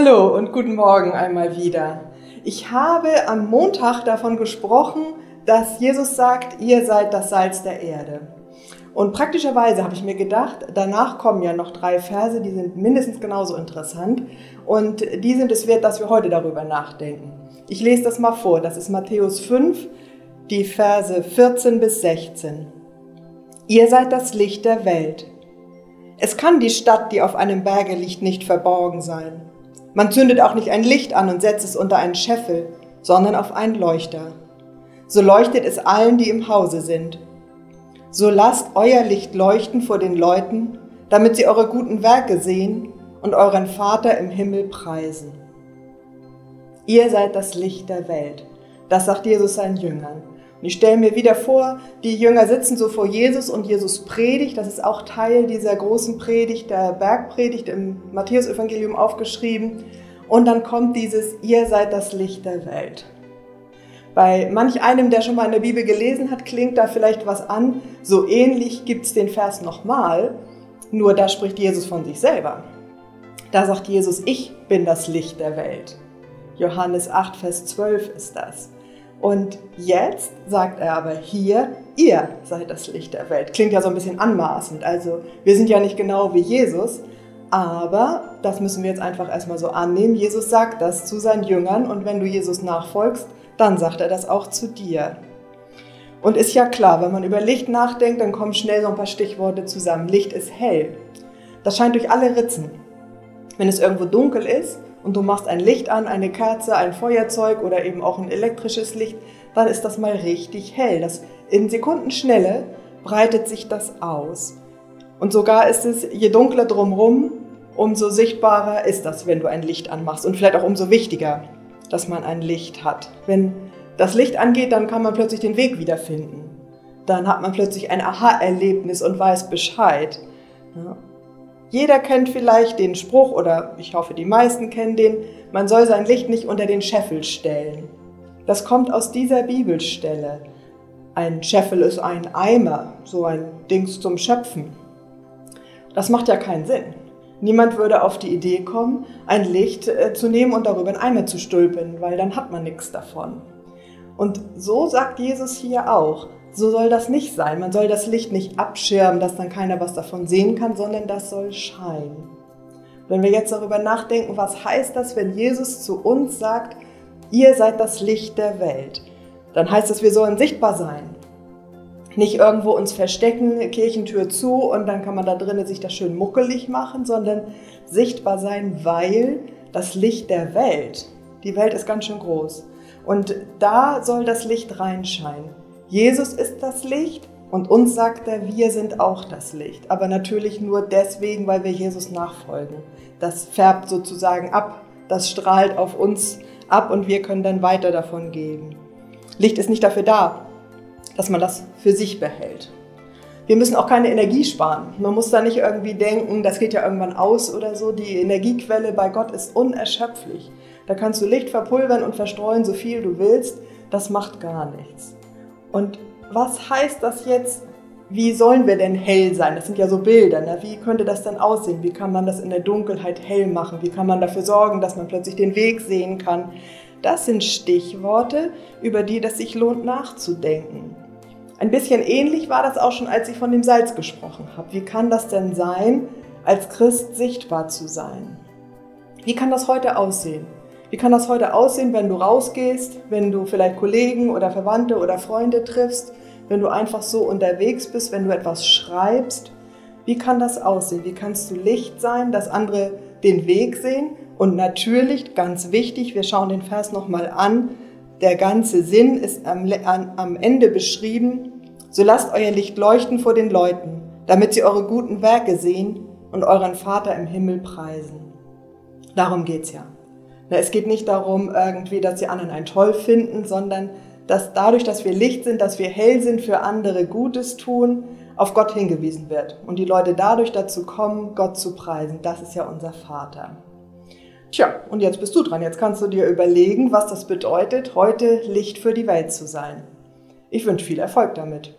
Hallo und guten Morgen einmal wieder. Ich habe am Montag davon gesprochen, dass Jesus sagt, ihr seid das Salz der Erde. Und praktischerweise habe ich mir gedacht, danach kommen ja noch drei Verse, die sind mindestens genauso interessant. Und die sind es wert, dass wir heute darüber nachdenken. Ich lese das mal vor. Das ist Matthäus 5, die Verse 14 bis 16. Ihr seid das Licht der Welt. Es kann die Stadt, die auf einem Berge liegt, nicht verborgen sein. Man zündet auch nicht ein Licht an und setzt es unter einen Scheffel, sondern auf einen Leuchter. So leuchtet es allen, die im Hause sind. So lasst euer Licht leuchten vor den Leuten, damit sie eure guten Werke sehen und euren Vater im Himmel preisen. Ihr seid das Licht der Welt. Das sagt Jesus seinen Jüngern. Und ich stelle mir wieder vor, die Jünger sitzen so vor Jesus und Jesus predigt. Das ist auch Teil dieser großen Predigt, der Bergpredigt im Matthäusevangelium aufgeschrieben. Und dann kommt dieses, ihr seid das Licht der Welt. Bei manch einem, der schon mal in der Bibel gelesen hat, klingt da vielleicht was an. So ähnlich gibt es den Vers nochmal, nur da spricht Jesus von sich selber. Da sagt Jesus, ich bin das Licht der Welt. Johannes 8, Vers 12 ist das. Und jetzt sagt er aber hier, ihr seid das Licht der Welt. Klingt ja so ein bisschen anmaßend. Also wir sind ja nicht genau wie Jesus, aber das müssen wir jetzt einfach erstmal so annehmen. Jesus sagt das zu seinen Jüngern und wenn du Jesus nachfolgst, dann sagt er das auch zu dir. Und ist ja klar, wenn man über Licht nachdenkt, dann kommen schnell so ein paar Stichworte zusammen. Licht ist hell. Das scheint durch alle Ritzen. Wenn es irgendwo dunkel ist, und du machst ein Licht an, eine Kerze, ein Feuerzeug oder eben auch ein elektrisches Licht, dann ist das mal richtig hell. Das in Sekundenschnelle breitet sich das aus. Und sogar ist es, je dunkler drumherum, umso sichtbarer ist das, wenn du ein Licht anmachst. Und vielleicht auch umso wichtiger, dass man ein Licht hat. Wenn das Licht angeht, dann kann man plötzlich den Weg wiederfinden. Dann hat man plötzlich ein Aha-Erlebnis und weiß Bescheid. Ja. Jeder kennt vielleicht den Spruch, oder ich hoffe, die meisten kennen den, man soll sein Licht nicht unter den Scheffel stellen. Das kommt aus dieser Bibelstelle. Ein Scheffel ist ein Eimer, so ein Dings zum Schöpfen. Das macht ja keinen Sinn. Niemand würde auf die Idee kommen, ein Licht äh, zu nehmen und darüber einen Eimer zu stülpen, weil dann hat man nichts davon. Und so sagt Jesus hier auch, so soll das nicht sein. Man soll das Licht nicht abschirmen, dass dann keiner was davon sehen kann, sondern das soll scheinen. Wenn wir jetzt darüber nachdenken, was heißt das, wenn Jesus zu uns sagt, ihr seid das Licht der Welt, dann heißt das, wir sollen sichtbar sein. Nicht irgendwo uns verstecken, Kirchentür zu und dann kann man da drinnen sich das schön muckelig machen, sondern sichtbar sein, weil das Licht der Welt, die Welt ist ganz schön groß. Und da soll das Licht reinscheinen. Jesus ist das Licht und uns sagt er, wir sind auch das Licht. Aber natürlich nur deswegen, weil wir Jesus nachfolgen. Das färbt sozusagen ab, das strahlt auf uns ab und wir können dann weiter davon geben. Licht ist nicht dafür da, dass man das für sich behält. Wir müssen auch keine Energie sparen. Man muss da nicht irgendwie denken, das geht ja irgendwann aus oder so. Die Energiequelle bei Gott ist unerschöpflich. Da kannst du Licht verpulvern und verstreuen, so viel du willst. Das macht gar nichts. Und was heißt das jetzt? Wie sollen wir denn hell sein? Das sind ja so Bilder. Ne? Wie könnte das dann aussehen? Wie kann man das in der Dunkelheit hell machen? Wie kann man dafür sorgen, dass man plötzlich den Weg sehen kann? Das sind Stichworte, über die es sich lohnt nachzudenken. Ein bisschen ähnlich war das auch schon, als ich von dem Salz gesprochen habe. Wie kann das denn sein, als Christ sichtbar zu sein? Wie kann das heute aussehen? Wie kann das heute aussehen, wenn du rausgehst, wenn du vielleicht Kollegen oder Verwandte oder Freunde triffst, wenn du einfach so unterwegs bist, wenn du etwas schreibst? Wie kann das aussehen? Wie kannst du Licht sein, dass andere den Weg sehen? Und natürlich, ganz wichtig, wir schauen den Vers nochmal an, der ganze Sinn ist am, am Ende beschrieben. So lasst euer Licht leuchten vor den Leuten, damit sie eure guten Werke sehen und euren Vater im Himmel preisen. Darum geht's ja. Es geht nicht darum, irgendwie, dass die anderen einen toll finden, sondern dass dadurch, dass wir Licht sind, dass wir hell sind, für andere Gutes tun, auf Gott hingewiesen wird. Und die Leute dadurch dazu kommen, Gott zu preisen. Das ist ja unser Vater. Tja, und jetzt bist du dran. Jetzt kannst du dir überlegen, was das bedeutet, heute Licht für die Welt zu sein. Ich wünsche viel Erfolg damit.